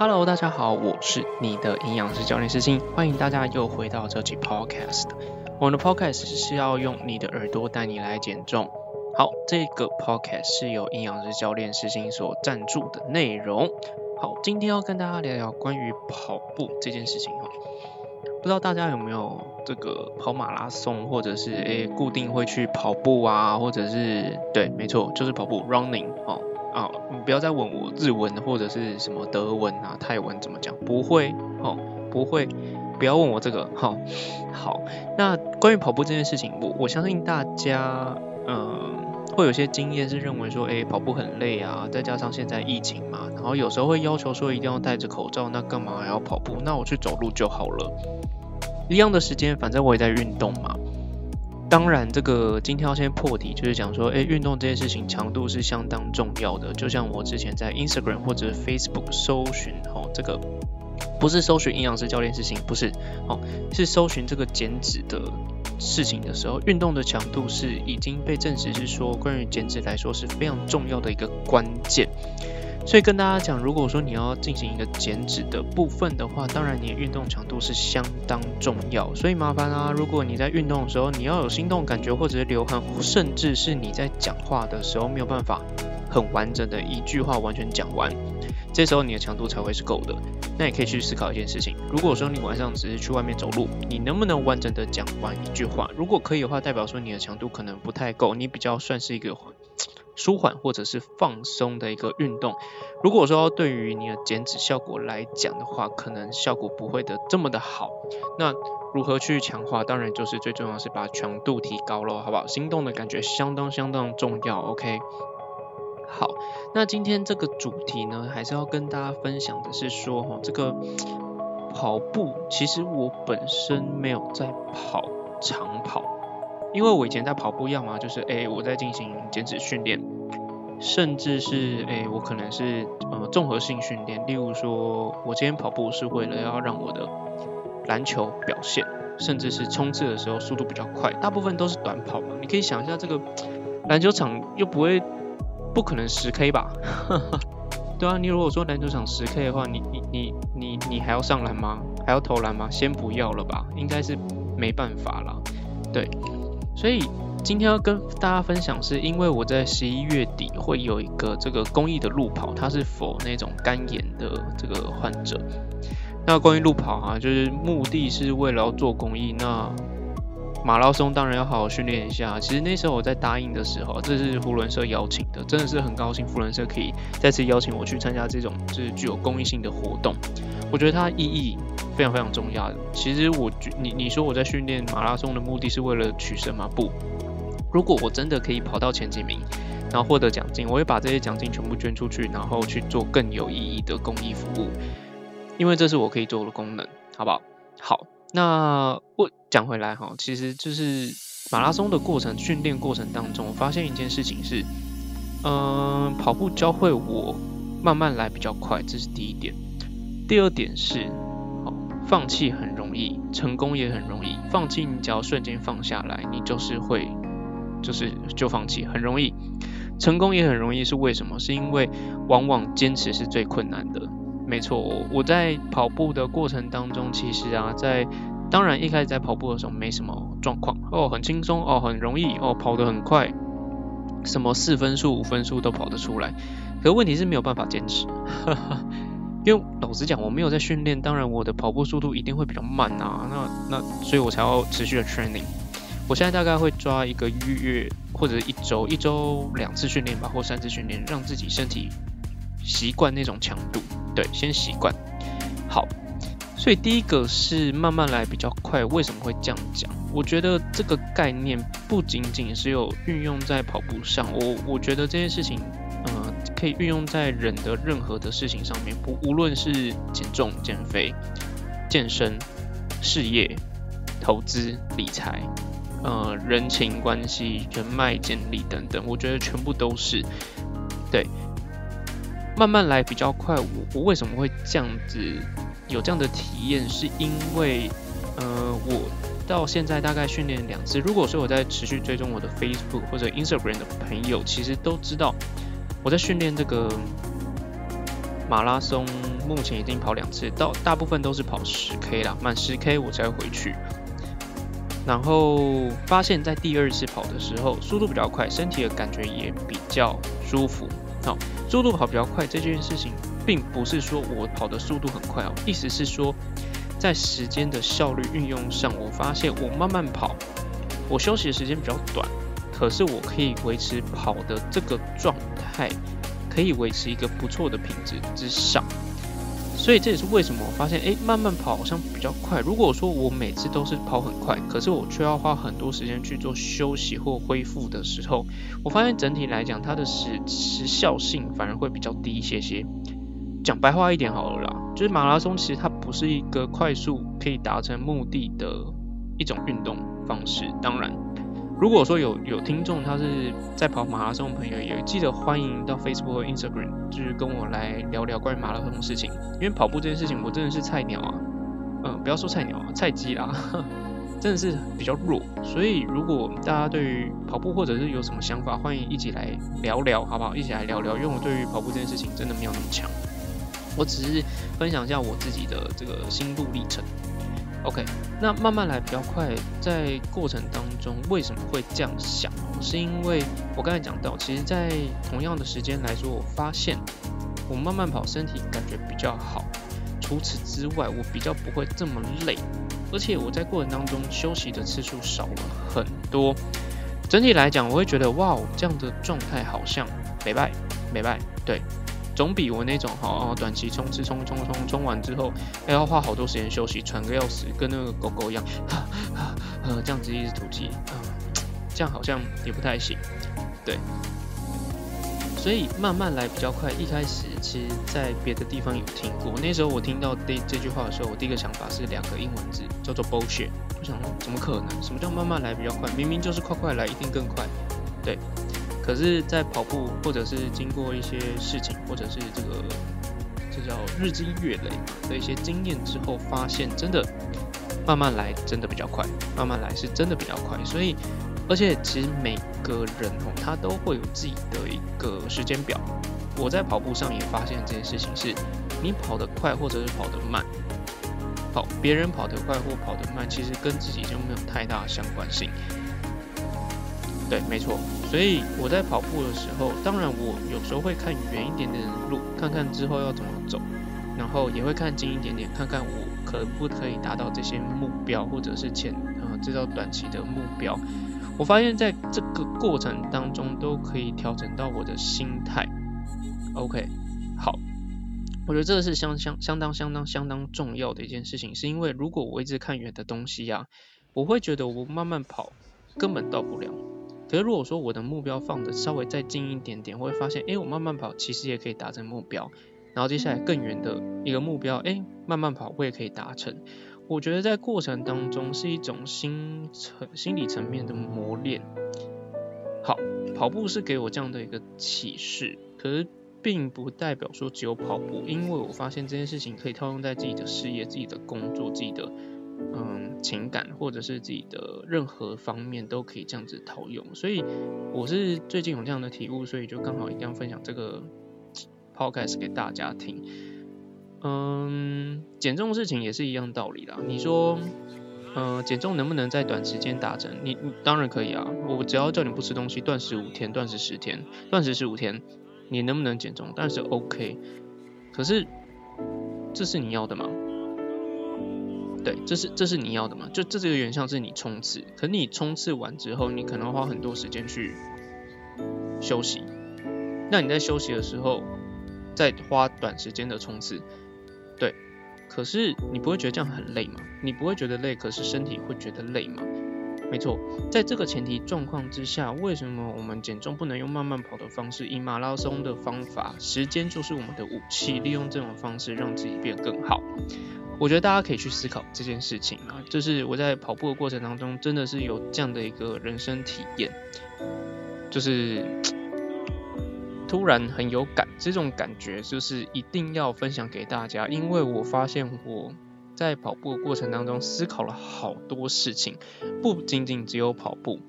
Hello，大家好，我是你的营养师教练师星，欢迎大家又回到这期 Podcast。我们的 Podcast 是要用你的耳朵带你来减重。好，这个 Podcast 是由营养师教练师星所赞助的内容。好，今天要跟大家聊聊关于跑步这件事情哈。不知道大家有没有这个跑马拉松，或者是诶固定会去跑步啊，或者是对，没错，就是跑步 running 哦。啊，你不要再问我日文或者是什么德文啊、泰文怎么讲，不会哦，不会，不要问我这个哈。好，那关于跑步这件事情，我我相信大家嗯会有些经验是认为说，哎，跑步很累啊，再加上现在疫情嘛，然后有时候会要求说一定要戴着口罩，那干嘛还要跑步？那我去走路就好了，一样的时间，反正我也在运动嘛。当然，这个今天要先破题，就是讲说，哎，运动这件事情强度是相当重要的。就像我之前在 Instagram 或者 Facebook 搜寻，哦，这个不是搜寻营养师教练事情，不是，哦，是搜寻这个减脂的事情的时候，运动的强度是已经被证实是说，关于减脂来说是非常重要的一个关键。所以跟大家讲，如果说你要进行一个减脂的部分的话，当然你的运动强度是相当重要。所以麻烦啊，如果你在运动的时候你要有心动感觉，或者是流汗，甚至是你在讲话的时候没有办法很完整的一句话完全讲完，这时候你的强度才会是够的。那也可以去思考一件事情，如果说你晚上只是去外面走路，你能不能完整的讲完一句话？如果可以的话，代表说你的强度可能不太够，你比较算是一个。舒缓或者是放松的一个运动，如果说对于你的减脂效果来讲的话，可能效果不会的这么的好。那如何去强化？当然就是最重要是把强度提高了，好不好？心动的感觉相当相当重要。OK，好，那今天这个主题呢，还是要跟大家分享的是说，哈，这个跑步，其实我本身没有在跑长跑。因为我以前在跑步，要么就是诶我在进行减脂训练，甚至是诶我可能是呃综合性训练，例如说我今天跑步是为了要让我的篮球表现，甚至是冲刺的时候速度比较快，大部分都是短跑嘛。你可以想一下，这个篮球场又不会不可能十 K 吧？对啊，你如果说篮球场十 K 的话，你你你你你还要上篮吗？还要投篮吗？先不要了吧，应该是没办法了，对。所以今天要跟大家分享，是因为我在十一月底会有一个这个公益的路跑，它是否那种肝炎的这个患者。那关于路跑啊，就是目的是为了要做公益。那马拉松当然要好好训练一下。其实那时候我在答应的时候，这是福伦社邀请的，真的是很高兴福伦社可以再次邀请我去参加这种就是具有公益性的活动。我觉得它意义。非常非常重要的。其实我觉你你说我在训练马拉松的目的是为了取胜吗？不。如果我真的可以跑到前几名，然后获得奖金，我会把这些奖金全部捐出去，然后去做更有意义的公益服务。因为这是我可以做的功能，好不好？好，那我讲回来哈，其实就是马拉松的过程训练过程当中，我发现一件事情是，嗯，跑步教会我慢慢来比较快，这是第一点。第二点是。放弃很容易，成功也很容易。放弃你只要瞬间放下来，你就是会，就是就放弃，很容易。成功也很容易，是为什么？是因为往往坚持是最困难的。没错，我在跑步的过程当中，其实啊，在当然一开始在跑步的时候没什么状况哦，很轻松哦，很容易哦，跑得很快，什么四分数、五分数都跑得出来。可问题是没有办法坚持。因为老实讲，我没有在训练，当然我的跑步速度一定会比较慢啊。那那，所以我才要持续的 training。我现在大概会抓一个月或者一周，一周两次训练吧，或三次训练，让自己身体习惯那种强度。对，先习惯。好，所以第一个是慢慢来比较快。为什么会这样讲？我觉得这个概念不仅仅是有运用在跑步上，我我觉得这件事情。可以运用在人的任何的事情上面，不无论是减重、减肥、健身、事业、投资、理财，呃，人情关系、人脉建立等等，我觉得全部都是对。慢慢来比较快。我我为什么会这样子有这样的体验？是因为呃，我到现在大概训练两次。如果说我在持续追踪我的 Facebook 或者 Instagram 的朋友，其实都知道。我在训练这个马拉松目前已经跑两次，到大部分都是跑十 K 啦，满十 K 我才回去。然后发现，在第二次跑的时候，速度比较快，身体的感觉也比较舒服。好，速度跑比较快这件事情，并不是说我跑的速度很快哦，意思是说，在时间的效率运用上，我发现我慢慢跑，我休息的时间比较短，可是我可以维持跑的这个状态。可以维持一个不错的品质之上，所以这也是为什么我发现，哎，慢慢跑好像比较快。如果说我每次都是跑很快，可是我却要花很多时间去做休息或恢复的时候，我发现整体来讲，它的时时效性反而会比较低一些些。讲白话一点好了啦，就是马拉松其实它不是一个快速可以达成目的的一种运动方式，当然。如果说有有听众他是在跑马拉松的朋友，也记得欢迎到 Facebook 和 Instagram，就是跟我来聊聊关于马拉松的事情。因为跑步这件事情，我真的是菜鸟啊，嗯，不要说菜鸟啊，菜鸡啦，真的是比较弱。所以如果大家对于跑步或者是有什么想法，欢迎一起来聊聊，好不好？一起来聊聊，因为我对于跑步这件事情真的没有那么强，我只是分享一下我自己的这个心路历程。OK，那慢慢来比较快，在过程当中为什么会这样想？是因为我刚才讲到，其实，在同样的时间来说，我发现我慢慢跑，身体感觉比较好。除此之外，我比较不会这么累，而且我在过程当中休息的次数少了很多。整体来讲，我会觉得哇，这样的状态好像没败没败，对。总比我那种哈短期冲刺冲冲冲冲完之后，还要花好多时间休息，喘个要死，跟那个狗狗一样，呃这样子一直吐气，啊，这样好像也不太行，对。所以慢慢来比较快。一开始其实在别的地方有听过，那时候我听到这这句话的时候，我第一个想法是两个英文字，叫做 bullshit。我想说，怎么可能？什么叫慢慢来比较快？明明就是快快来一定更快，对。可是，在跑步或者是经过一些事情，或者是这个这叫日积月累的一些经验之后，发现真的慢慢来真的比较快，慢慢来是真的比较快。所以，而且其实每个人哦，他都会有自己的一个时间表。我在跑步上也发现这件事情是，你跑得快或者是跑得慢，跑别人跑得快或跑得慢，其实跟自己就没有太大相关性。对，没错。所以我在跑步的时候，当然我有时候会看远一点点的路，看看之后要怎么走，然后也会看近一点点，看看我可不可以达到这些目标，或者是前啊制造短期的目标。我发现在这个过程当中都可以调整到我的心态。OK，好，我觉得这个是相相相当相当相当重要的一件事情，是因为如果我一直看远的东西呀，我会觉得我慢慢跑根本到不了。可是如果说我的目标放的稍微再近一点点，我会发现，哎，我慢慢跑其实也可以达成目标。然后接下来更远的一个目标，哎，慢慢跑我也可以达成。我觉得在过程当中是一种心层心理层面的磨练。好，跑步是给我这样的一个启示，可是并不代表说只有跑步，因为我发现这件事情可以套用在自己的事业、自己的工作、自己的。嗯，情感或者是自己的任何方面都可以这样子套用，所以我是最近有这样的体悟，所以就刚好一定要分享这个 podcast 给大家听。嗯，减重事情也是一样道理啦。你说，嗯，减重能不能在短时间达成？你你当然可以啊，我只要叫你不吃东西，断食五天，断食十天，断食十五天，你能不能减重？当然是 OK。可是，这是你要的吗？对，这是这是你要的吗？就这这个原像是你冲刺，可你冲刺完之后，你可能花很多时间去休息。那你在休息的时候，再花短时间的冲刺，对。可是你不会觉得这样很累吗？你不会觉得累，可是身体会觉得累吗？没错，在这个前提状况之下，为什么我们减重不能用慢慢跑的方式，以马拉松的方法？时间就是我们的武器，利用这种方式让自己变更好。我觉得大家可以去思考这件事情啊，就是我在跑步的过程当中，真的是有这样的一个人生体验，就是突然很有感，这种感觉就是一定要分享给大家，因为我发现我在跑步的过程当中思考了好多事情，不仅仅只有跑步。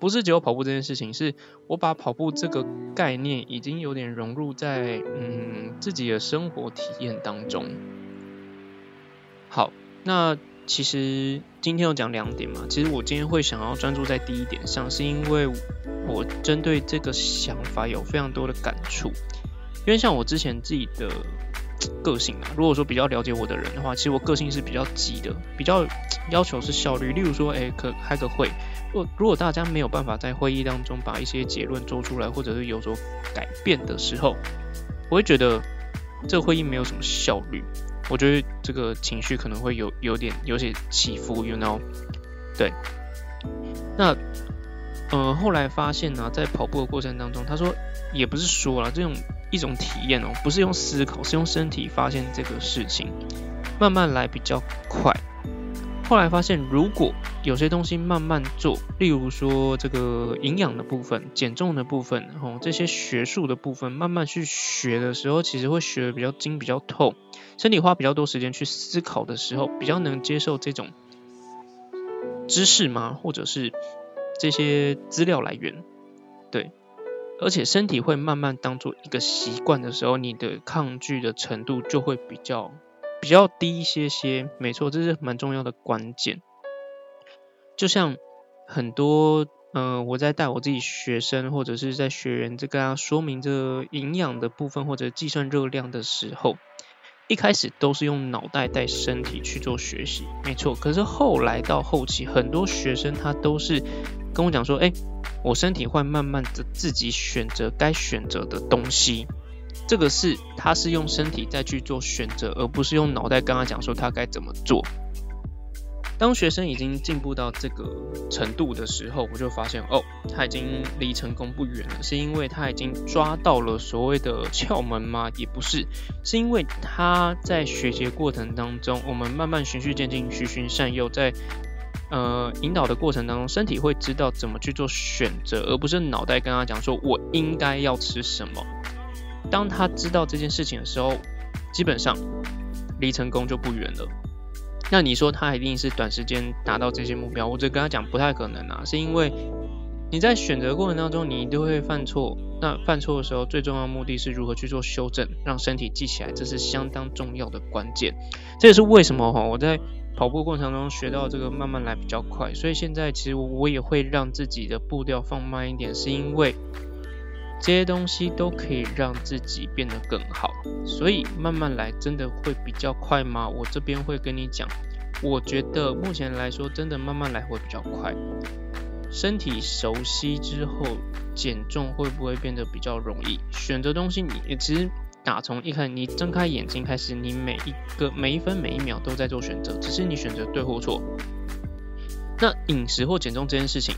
不是只有跑步这件事情，是我把跑步这个概念已经有点融入在嗯自己的生活体验当中。好，那其实今天有讲两点嘛，其实我今天会想要专注在第一点上，是因为我针对这个想法有非常多的感触，因为像我之前自己的。个性啊，如果说比较了解我的人的话，其实我个性是比较急的，比较要求是效率。例如说，哎，可开个会，如如果大家没有办法在会议当中把一些结论做出来，或者是有所改变的时候，我会觉得这个会议没有什么效率。我觉得这个情绪可能会有有点有些起伏，you know？对。那，呃，后来发现呢，在跑步的过程当中，他说也不是说了这种。一种体验哦，不是用思考，是用身体发现这个事情，慢慢来比较快。后来发现，如果有些东西慢慢做，例如说这个营养的部分、减重的部分，哦，这些学术的部分，慢慢去学的时候，其实会学的比较精、比较透。身体花比较多时间去思考的时候，比较能接受这种知识吗？或者是这些资料来源？对。而且身体会慢慢当做一个习惯的时候，你的抗拒的程度就会比较比较低一些些。没错，这是蛮重要的关键。就像很多呃，我在带我自己学生或者是在学员这个说明这营养的部分或者计算热量的时候，一开始都是用脑袋带身体去做学习，没错。可是后来到后期，很多学生他都是跟我讲说，哎。我身体会慢慢的自己选择该选择的东西，这个是他是用身体再去做选择，而不是用脑袋跟他讲说他该怎么做。当学生已经进步到这个程度的时候，我就发现哦，他已经离成功不远了，是因为他已经抓到了所谓的窍门吗？也不是，是因为他在学习过程当中，我们慢慢循序渐进，循循善诱，在。呃，引导的过程当中，身体会知道怎么去做选择，而不是脑袋跟他讲说我应该要吃什么。当他知道这件事情的时候，基本上离成功就不远了。那你说他一定是短时间达到这些目标？我只跟他讲不太可能啊，是因为你在选择过程当中，你一定会犯错。那犯错的时候，最重要的目的是如何去做修正，让身体记起来，这是相当重要的关键。这也是为什么哈，我在。跑步过程中学到这个慢慢来比较快，所以现在其实我也会让自己的步调放慢一点，是因为这些东西都可以让自己变得更好。所以慢慢来真的会比较快吗？我这边会跟你讲，我觉得目前来说真的慢慢来会比较快。身体熟悉之后，减重会不会变得比较容易？选择东西你其实。打从一开，你睁开眼睛开始，你每一个每一分每一秒都在做选择，只是你选择对或错。那饮食或减重这件事情，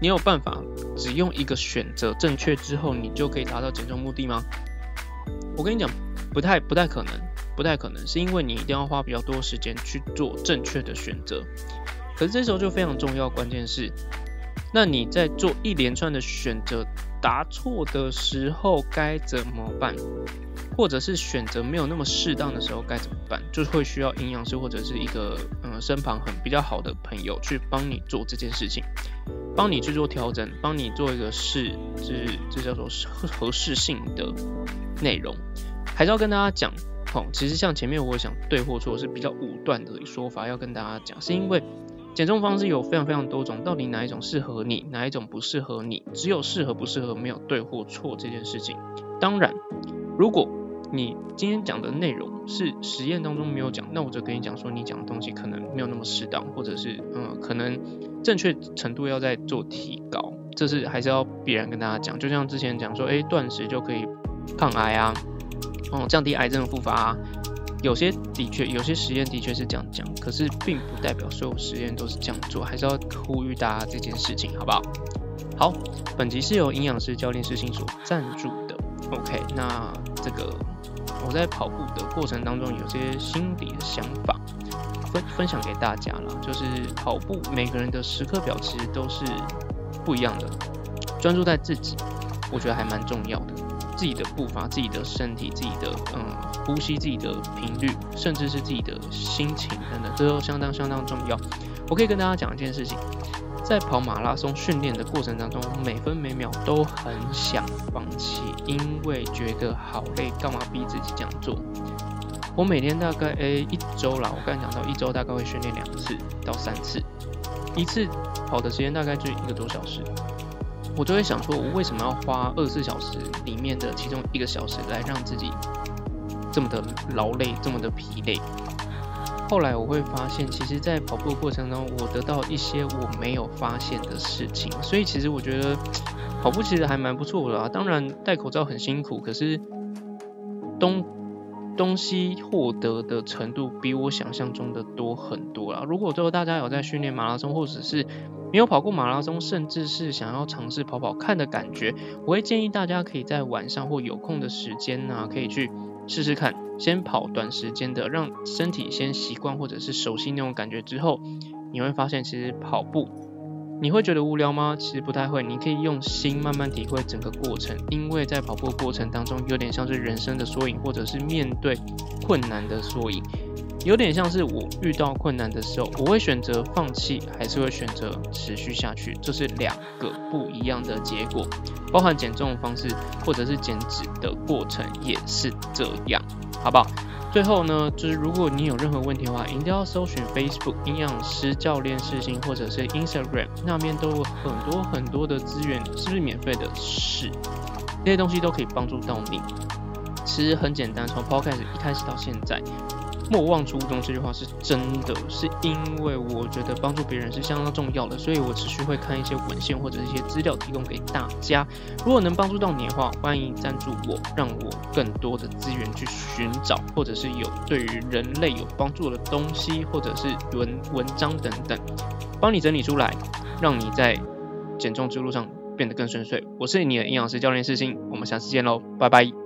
你有办法只用一个选择正确之后，你就可以达到减重目的吗？我跟你讲，不太不太可能，不太可能，是因为你一定要花比较多时间去做正确的选择。可是这时候就非常重要，关键是，那你在做一连串的选择。答错的时候该怎么办？或者是选择没有那么适当的时候该怎么办？就会需要营养师或者是一个嗯身旁很比较好的朋友去帮你做这件事情，帮你去做调整，帮你做一个适，就是这叫做合适性的内容。还是要跟大家讲，好，其实像前面我想对或错是比较武断的说法，要跟大家讲，是因为。减重方式有非常非常多种，到底哪一种适合你，哪一种不适合你？只有适合不适合，没有对或错这件事情。当然，如果你今天讲的内容是实验当中没有讲，那我就跟你讲说，你讲的东西可能没有那么适当，或者是嗯，可能正确程度要再做提高。这是还是要必然跟大家讲。就像之前讲说，哎，断食就可以抗癌啊，哦，降低癌症的复发啊。有些的确，有些实验的确是这样讲，可是并不代表所有实验都是这样做，还是要呼吁大家这件事情，好不好？好，本集是由营养师教练师信所赞助的。OK，那这个我在跑步的过程当中有些心理的想法分分享给大家了，就是跑步每个人的时刻表其实都是不一样的，专注在自己，我觉得还蛮重要的。自己的步伐、自己的身体、自己的嗯呼吸、自己的频率，甚至是自己的心情等等，这都相当相当重要。我可以跟大家讲一件事情，在跑马拉松训练的过程当中，每分每秒都很想放弃，因为觉得好累，干嘛逼自己这样做？我每天大概诶一周啦，我刚才讲到一周大概会训练两次到三次，一次跑的时间大概就一个多小时，我就会想说，我为什么要花二十四小时里面的其中一个小时来让自己这么的劳累，这么的疲累？后来我会发现，其实，在跑步的过程中，我得到一些我没有发现的事情，所以其实我觉得跑步其实还蛮不错的啊。当然戴口罩很辛苦，可是东。东西获得的程度比我想象中的多很多啦。如果最后大家有在训练马拉松，或者是没有跑过马拉松，甚至是想要尝试跑跑看的感觉，我会建议大家可以在晚上或有空的时间呢，可以去试试看，先跑短时间的，让身体先习惯或者是熟悉那种感觉之后，你会发现其实跑步。你会觉得无聊吗？其实不太会，你可以用心慢慢体会整个过程，因为在跑步过程当中，有点像是人生的缩影，或者是面对困难的缩影，有点像是我遇到困难的时候，我会选择放弃，还是会选择持续下去，这是两个不一样的结果，包含减重的方式或者是减脂的过程也是这样，好不好？最后呢，就是如果你有任何问题的话，一定要搜寻 Facebook 营养师教练视星，或者是 Instagram 那边都有很多很多的资源，是不是免费的？是，这些东西都可以帮助到你。其实很简单，从 Podcast 一开始到现在。莫忘初衷这句话是真的，是因为我觉得帮助别人是相当重要的，所以我持续会看一些文献或者一些资料提供给大家。如果能帮助到你的话，欢迎赞助我，让我更多的资源去寻找，或者是有对于人类有帮助的东西，或者是文文章等等，帮你整理出来，让你在减重之路上变得更顺遂。我是你的营养师教练世新，我们下次见喽，拜拜。